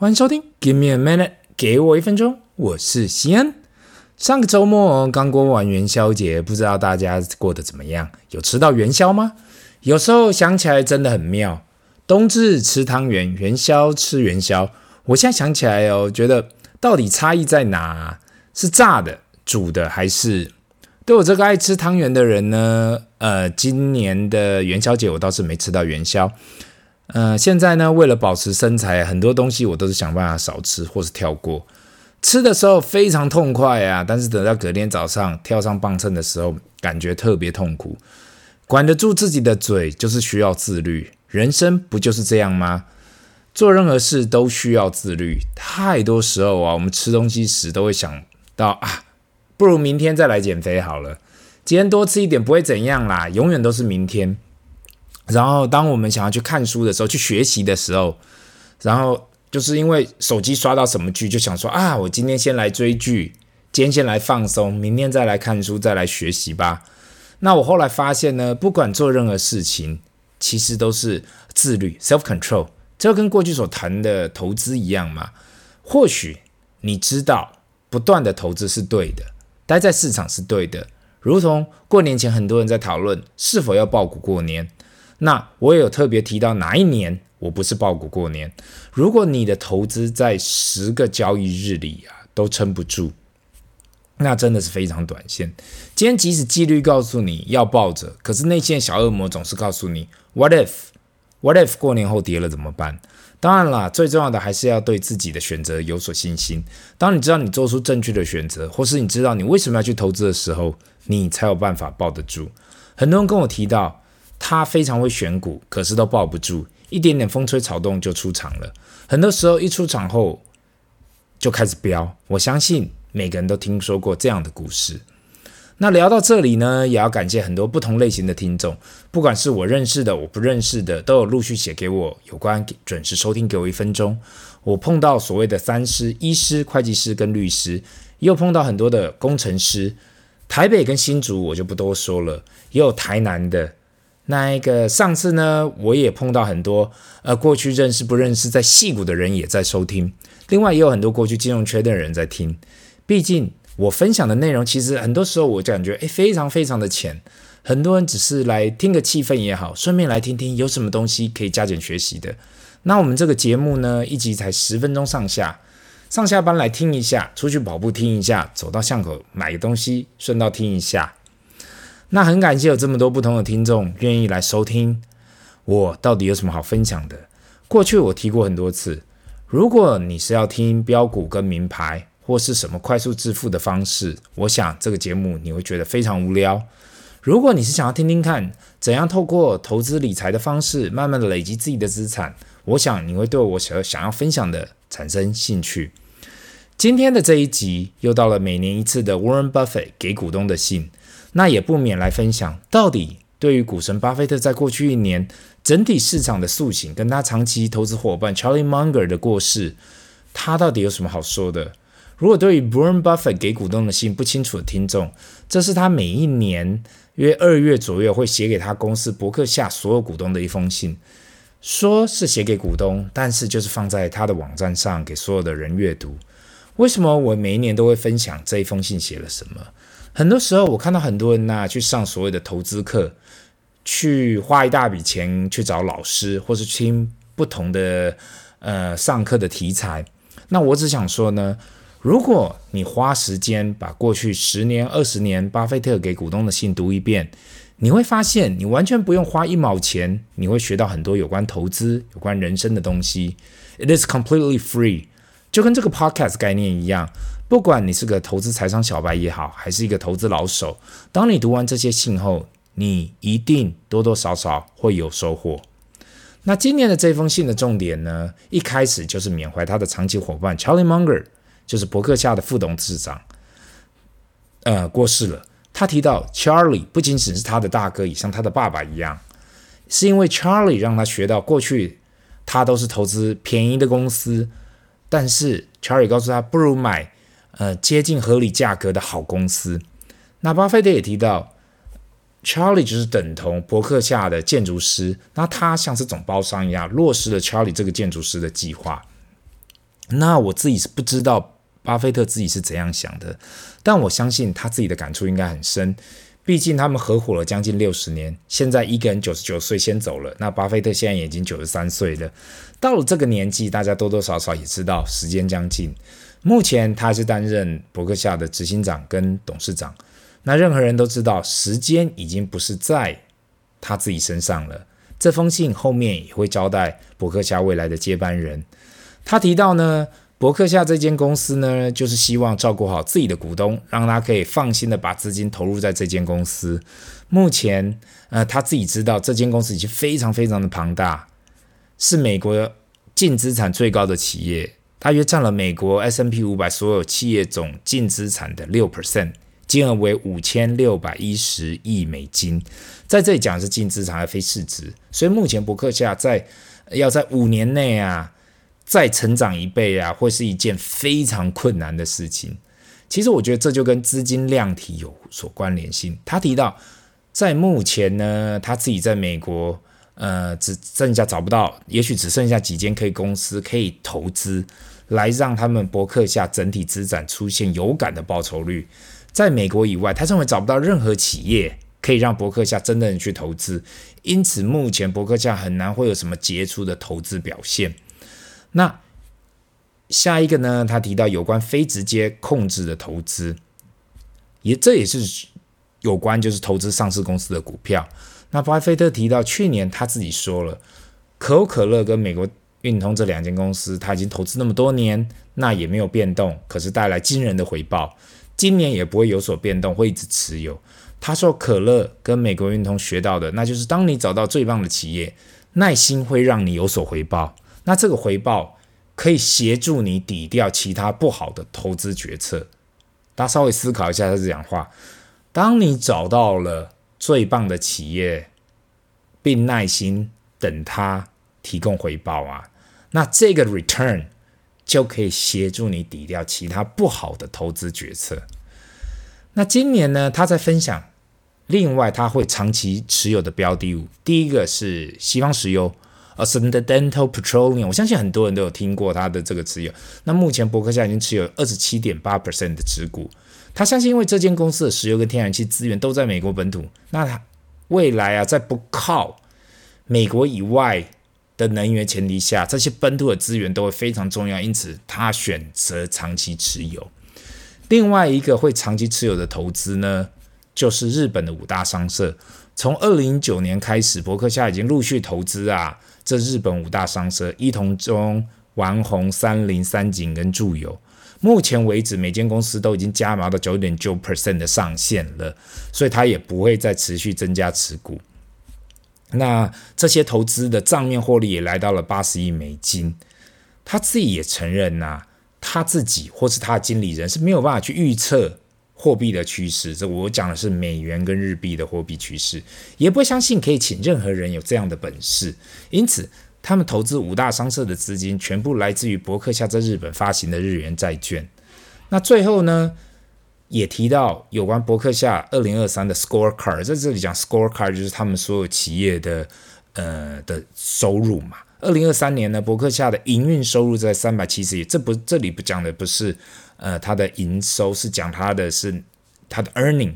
欢迎收听，Give me a minute，给我一分钟，我是西安。上个周末刚过完元宵节，不知道大家过得怎么样？有吃到元宵吗？有时候想起来真的很妙，冬至吃汤圆，元宵吃元宵。我现在想起来哦，觉得到底差异在哪？是炸的、煮的，还是？对我这个爱吃汤圆的人呢？呃，今年的元宵节我倒是没吃到元宵。呃，现在呢，为了保持身材，很多东西我都是想办法少吃或是跳过。吃的时候非常痛快啊，但是等到隔天早上跳上磅秤的时候，感觉特别痛苦。管得住自己的嘴，就是需要自律。人生不就是这样吗？做任何事都需要自律。太多时候啊，我们吃东西时都会想到啊，不如明天再来减肥好了。今天多吃一点不会怎样啦，永远都是明天。然后，当我们想要去看书的时候，去学习的时候，然后就是因为手机刷到什么剧，就想说啊，我今天先来追剧，今天先来放松，明天再来看书，再来学习吧。那我后来发现呢，不管做任何事情，其实都是自律 （self-control）。这跟过去所谈的投资一样嘛。或许你知道，不断的投资是对的，待在市场是对的。如同过年前，很多人在讨论是否要抱股过年。那我也有特别提到哪一年我不是抱股过年。如果你的投资在十个交易日里啊都撑不住，那真的是非常短线。今天即使纪律告诉你要抱着，可是内线小恶魔总是告诉你 What if？What if 过年后跌了怎么办？当然啦，最重要的还是要对自己的选择有所信心。当你知道你做出正确的选择，或是你知道你为什么要去投资的时候，你才有办法抱得住。很多人跟我提到。他非常会选股，可是都抱不住，一点点风吹草动就出场了。很多时候一出场后就开始飙。我相信每个人都听说过这样的故事。那聊到这里呢，也要感谢很多不同类型的听众，不管是我认识的、我不认识的，都有陆续写给我有关准时收听，给我一分钟。我碰到所谓的三师：医师、会计师跟律师，也有碰到很多的工程师。台北跟新竹我就不多说了，也有台南的。那一个上次呢，我也碰到很多呃过去认识不认识在戏骨的人也在收听，另外也有很多过去金融圈的人在听。毕竟我分享的内容其实很多时候我感觉诶非常非常的浅，很多人只是来听个气氛也好，顺便来听听有什么东西可以加减学习的。那我们这个节目呢，一集才十分钟上下，上下班来听一下，出去跑步听一下，走到巷口买个东西顺道听一下。那很感谢有这么多不同的听众愿意来收听，我到底有什么好分享的？过去我提过很多次，如果你是要听标股跟名牌或是什么快速致富的方式，我想这个节目你会觉得非常无聊。如果你是想要听听看怎样透过投资理财的方式，慢慢的累积自己的资产，我想你会对我想想要分享的产生兴趣。今天的这一集又到了每年一次的 Warren Buffett 给股东的信。那也不免来分享，到底对于股神巴菲特在过去一年整体市场的塑形，跟他长期投资伙伴 Charlie Munger 的过世，他到底有什么好说的？如果对于 Warren Buffett 给股东的信不清楚的听众，这是他每一年约二月左右会写给他公司伯克夏所有股东的一封信，说是写给股东，但是就是放在他的网站上给所有的人阅读。为什么我每一年都会分享这一封信写了什么？很多时候，我看到很多人呐、去上所谓的投资课，去花一大笔钱去找老师，或是听不同的呃上课的题材。那我只想说呢，如果你花时间把过去十年、二十年巴菲特给股东的信读一遍，你会发现你完全不用花一毛钱，你会学到很多有关投资、有关人生的东西。It is completely free，就跟这个 podcast 概念一样。不管你是个投资财商小白也好，还是一个投资老手，当你读完这些信后，你一定多多少少会有收获。那今年的这封信的重点呢，一开始就是缅怀他的长期伙伴 Charlie Munger，就是伯克夏的副董事长，呃，过世了。他提到 Charlie 不仅仅是他的大哥，也像他的爸爸一样，是因为 Charlie 让他学到过去他都是投资便宜的公司，但是 Charlie 告诉他不如买。呃，接近合理价格的好公司。那巴菲特也提到，Charlie 就是等同伯克夏的建筑师，那他像是总包商一样，落实了 Charlie 这个建筑师的计划。那我自己是不知道巴菲特自己是怎样想的，但我相信他自己的感触应该很深。毕竟他们合伙了将近六十年，现在一个人九十九岁先走了，那巴菲特现在已经九十三岁了。到了这个年纪，大家多多少少也知道时间将近。目前他还是担任伯克夏的执行长跟董事长。那任何人都知道，时间已经不是在他自己身上了。这封信后面也会交代伯克夏未来的接班人。他提到呢，伯克夏这间公司呢，就是希望照顾好自己的股东，让他可以放心的把资金投入在这间公司。目前，呃，他自己知道这间公司已经非常非常的庞大，是美国净资产最高的企业，大约占了美国 S&P 五百所有企业总净资产的六 percent。金额为五千六百一十亿美金，在这里讲的是净资产而非市值，所以目前伯克夏在要在五年内啊再成长一倍啊，会是一件非常困难的事情。其实我觉得这就跟资金量体有所关联性。他提到，在目前呢，他自己在美国，呃，只剩下找不到，也许只剩下几间可以公司可以投资，来让他们博客下整体资产出现有感的报酬率。在美国以外，他认为找不到任何企业可以让博客下真正的去投资，因此目前博客下很难会有什么杰出的投资表现。那下一个呢？他提到有关非直接控制的投资，也这也是有关就是投资上市公司的股票。那巴菲特提到，去年他自己说了，可口可乐跟美国运通这两间公司，他已经投资那么多年，那也没有变动，可是带来惊人的回报。今年也不会有所变动，会一直持有。他说，可乐跟美国运通学到的，那就是当你找到最棒的企业，耐心会让你有所回报。那这个回报可以协助你抵掉其他不好的投资决策。大家稍微思考一下他这讲话：当你找到了最棒的企业，并耐心等它提供回报啊，那这个 return。就可以协助你抵掉其他不好的投资决策。那今年呢，他在分享，另外他会长期持有的标的物，第一个是西方石油，Occidental Petroleum，我相信很多人都有听过他的这个持有。那目前伯克夏已经持有二十七点八 percent 的持股。他相信，因为这间公司的石油跟天然气资源都在美国本土，那他未来啊，在不靠美国以外。的能源前提下，这些本土的资源都会非常重要，因此他选择长期持有。另外一个会长期持有的投资呢，就是日本的五大商社。从二零一九年开始，伯克夏已经陆续投资啊，这日本五大商社：伊藤忠、丸红、三菱、三井跟住友。目前为止，每间公司都已经加码到九点九 percent 的上限了，所以他也不会再持续增加持股。那这些投资的账面获利也来到了八十亿美金，他自己也承认呐、啊，他自己或是他的经理人是没有办法去预测货币的趋势。这我讲的是美元跟日币的货币趋势，也不相信可以请任何人有这样的本事。因此，他们投资五大商社的资金全部来自于伯克夏在日本发行的日元债券。那最后呢？也提到有关伯克夏二零二三的 scorecard，在这里讲 scorecard 就是他们所有企业的呃的收入嘛。二零二三年呢，伯克夏的营运收入在三百七十亿，这不这里不讲的不是呃它的营收，是讲它的是它的 earning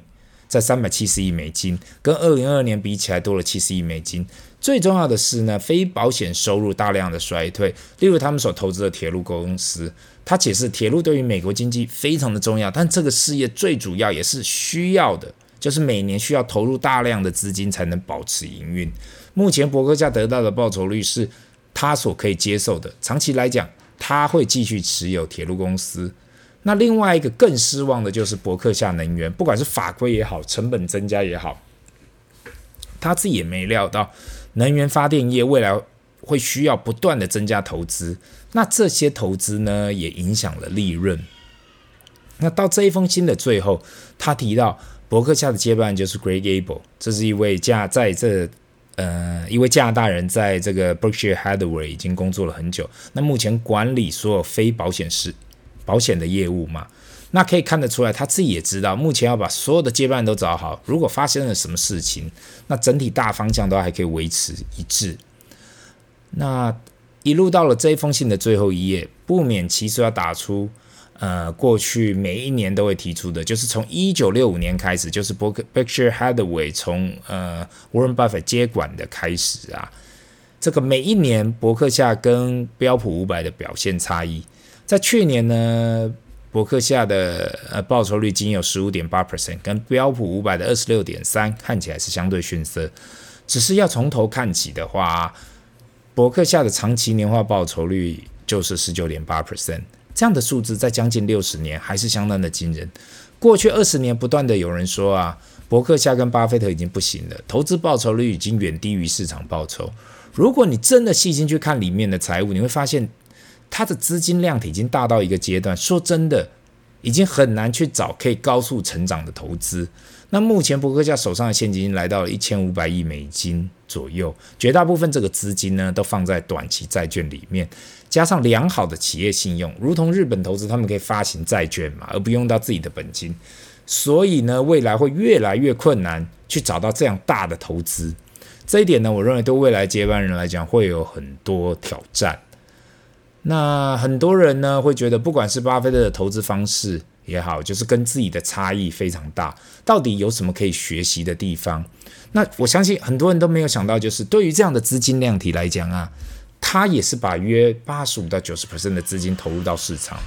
在三百七十亿美金，跟二零二二年比起来多了七十亿美金。最重要的是呢，非保险收入大量的衰退，例如他们所投资的铁路公司。他解释，铁路对于美国经济非常的重要，但这个事业最主要也是需要的，就是每年需要投入大量的资金才能保持营运。目前伯克夏得到的报酬率是他所可以接受的，长期来讲，他会继续持有铁路公司。那另外一个更失望的就是伯克夏能源，不管是法规也好，成本增加也好，他自己也没料到能源发电业未来会需要不断的增加投资。那这些投资呢，也影响了利润。那到这一封信的最后，他提到伯克夏的接班人就是 Greg Abel，这是一位加在这呃一位加拿大人，在这个 Berkshire Hathaway 已经工作了很久。那目前管理所有非保险是保险的业务嘛，那可以看得出来，他自己也知道，目前要把所有的接班人都找好。如果发生了什么事情，那整体大方向都还可以维持一致。那。一路到了这一封信的最后一页，不免其实要打出，呃，过去每一年都会提出的，就是从一九六五年开始，就是伯克 Berkshire Hathaway 从呃 Warren Buffett 接管的开始啊。这个每一年伯克夏跟标普五百的表现差异，在去年呢，伯克夏的呃报酬率仅有十五点八 percent，跟标普五百的二十六点三，看起来是相对逊色。只是要从头看起的话，伯克夏的长期年化报酬率就是十九点八 percent，这样的数字在将近六十年还是相当的惊人。过去二十年不断的有人说啊，伯克夏跟巴菲特已经不行了，投资报酬率已经远低于市场报酬。如果你真的细心去看里面的财务，你会发现他的资金量已经大到一个阶段，说真的，已经很难去找可以高速成长的投资。那目前伯克夏手上的现金来到了一千五百亿美金左右，绝大部分这个资金呢都放在短期债券里面，加上良好的企业信用，如同日本投资，他们可以发行债券嘛，而不用到自己的本金，所以呢，未来会越来越困难去找到这样大的投资。这一点呢，我认为对未来接班人来讲会有很多挑战。那很多人呢会觉得，不管是巴菲特的投资方式，也好，就是跟自己的差异非常大。到底有什么可以学习的地方？那我相信很多人都没有想到，就是对于这样的资金量体来讲啊，他也是把约八十五到九十 percent 的资金投入到市场，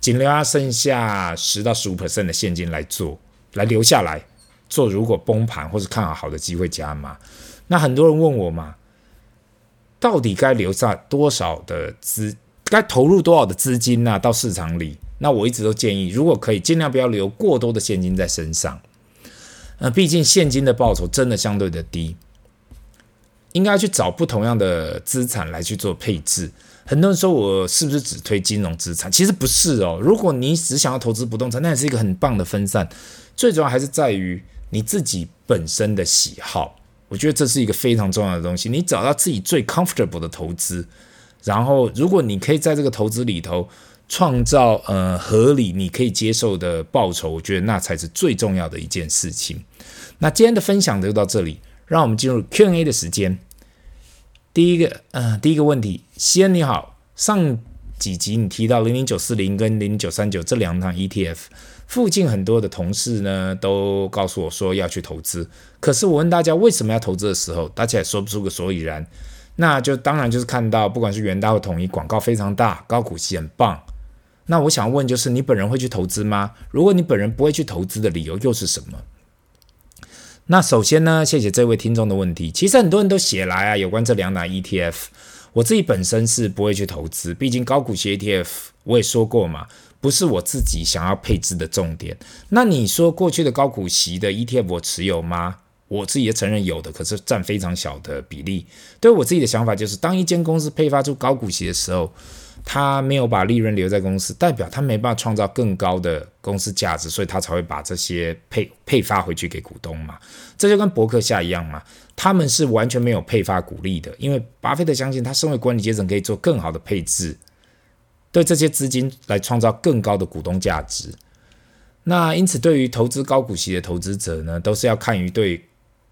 仅留下剩下十到十五 percent 的现金来做，来留下来做。如果崩盘或是看好好的机会加码，那很多人问我嘛，到底该留下多少的资，该投入多少的资金呢、到市场里？那我一直都建议，如果可以，尽量不要留过多的现金在身上。呃，毕竟现金的报酬真的相对的低，应该去找不同样的资产来去做配置。很多人说我是不是只推金融资产？其实不是哦。如果你只想要投资不动产，那也是一个很棒的分散。最主要还是在于你自己本身的喜好。我觉得这是一个非常重要的东西。你找到自己最 comfortable 的投资，然后如果你可以在这个投资里头。创造呃合理你可以接受的报酬，我觉得那才是最重要的一件事情。那今天的分享就到这里，让我们进入 Q&A 的时间。第一个，呃，第一个问题，西恩你好，上几集你提到零零九四零跟零零九三九这两档 ETF，附近很多的同事呢都告诉我说要去投资，可是我问大家为什么要投资的时候，大家也说不出个所以然。那就当然就是看到不管是元大或统一广告非常大，高股息很棒。那我想问，就是你本人会去投资吗？如果你本人不会去投资的理由又是什么？那首先呢，谢谢这位听众的问题。其实很多人都写来啊，有关这两档 ETF，我自己本身是不会去投资，毕竟高股息 ETF 我也说过嘛，不是我自己想要配置的重点。那你说过去的高股息的 ETF 我持有吗？我自己也承认有的，可是占非常小的比例。对我自己的想法就是，当一间公司配发出高股息的时候，他没有把利润留在公司，代表他没办法创造更高的公司价值，所以他才会把这些配 配发回去给股东嘛。这就跟伯克夏一样嘛，他们是完全没有配发股利的，因为巴菲特相信他身为管理阶层可以做更好的配置，对这些资金来创造更高的股东价值。那因此，对于投资高股息的投资者呢，都是要看于对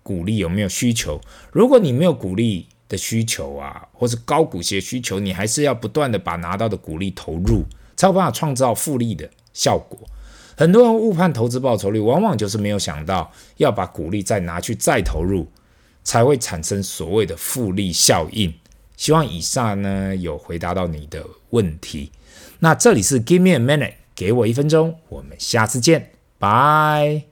股利有没有需求。如果你没有股利，的需求啊，或是高股息的需求，你还是要不断的把拿到的股利投入，才有办法创造复利的效果。很多人误判投资报酬率，往往就是没有想到要把股利再拿去再投入，才会产生所谓的复利效应。希望以上呢有回答到你的问题。那这里是 Give me a minute，给我一分钟，我们下次见，拜。